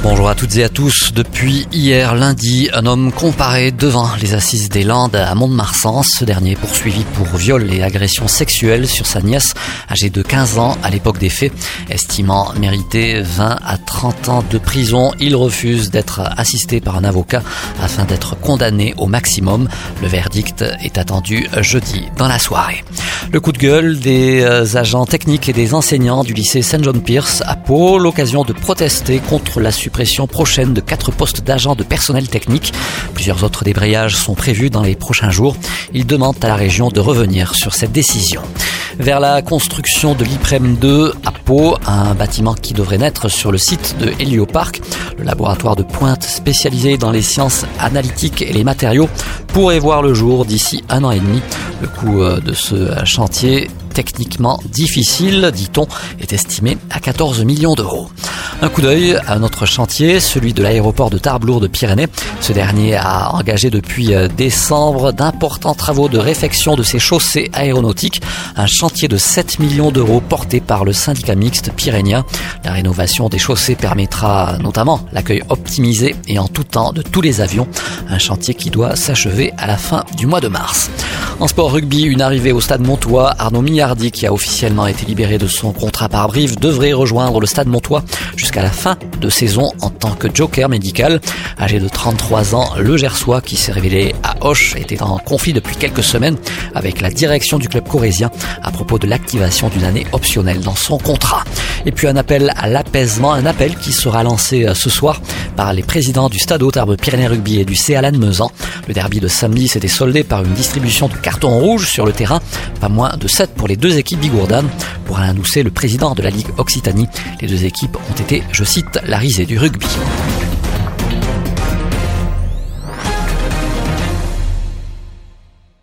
Bonjour à toutes et à tous. Depuis hier lundi, un homme comparé devant les assises des Landes à Mont-de-Marsan. Ce dernier poursuivi pour viol et agression sexuelle sur sa nièce âgée de 15 ans à l'époque des faits. Estimant mériter 20 à 30 ans de prison, il refuse d'être assisté par un avocat afin d'être condamné au maximum. Le verdict est attendu jeudi dans la soirée. Le coup de gueule des euh, agents techniques et des enseignants du lycée Saint John Pierce à Pau, l'occasion de protester contre la suppression prochaine de quatre postes d'agents de personnel technique. Plusieurs autres débrayages sont prévus dans les prochains jours. Ils demandent à la région de revenir sur cette décision. Vers la construction de l'IPREM 2 à Pau, un bâtiment qui devrait naître sur le site de Heliopark. Le laboratoire de pointe spécialisé dans les sciences analytiques et les matériaux pourrait voir le jour d'ici un an et demi. Le coût euh, de ce chantier techniquement difficile, dit-on, est estimé à 14 millions d'euros. Un coup d'œil à un autre chantier, celui de l'aéroport de Tarbes-Lourdes Pyrénées. Ce dernier a engagé depuis euh, décembre d'importants travaux de réfection de ses chaussées aéronautiques, un chantier de 7 millions d'euros porté par le syndicat mixte pyrénien. La rénovation des chaussées permettra notamment l'accueil optimisé et en tout temps de tous les avions, un chantier qui doit s'achever à la fin du mois de mars. En sport rugby, une arrivée au stade Montois, Arnaud Millardi, qui a officiellement été libéré de son contrat par Brive, devrait rejoindre le stade Montois jusqu'à la fin de saison en tant que joker médical. Âgé de 33 ans, le Gersois, qui s'est révélé à Hoche, était en conflit depuis quelques semaines avec la direction du club corésien à propos de l'activation d'une année optionnelle dans son contrat. Et puis un appel à l'apaisement, un appel qui sera lancé euh, ce soir par les présidents du Stade Tarbes Pyrénées Rugby et du C. Alan Mezan. Le derby de samedi s'était soldé par une distribution de cartons rouges sur le terrain, pas moins de 7 pour les deux équipes bigourdanes. Pour annoncer le président de la Ligue Occitanie, les deux équipes ont été, je cite, la risée du rugby.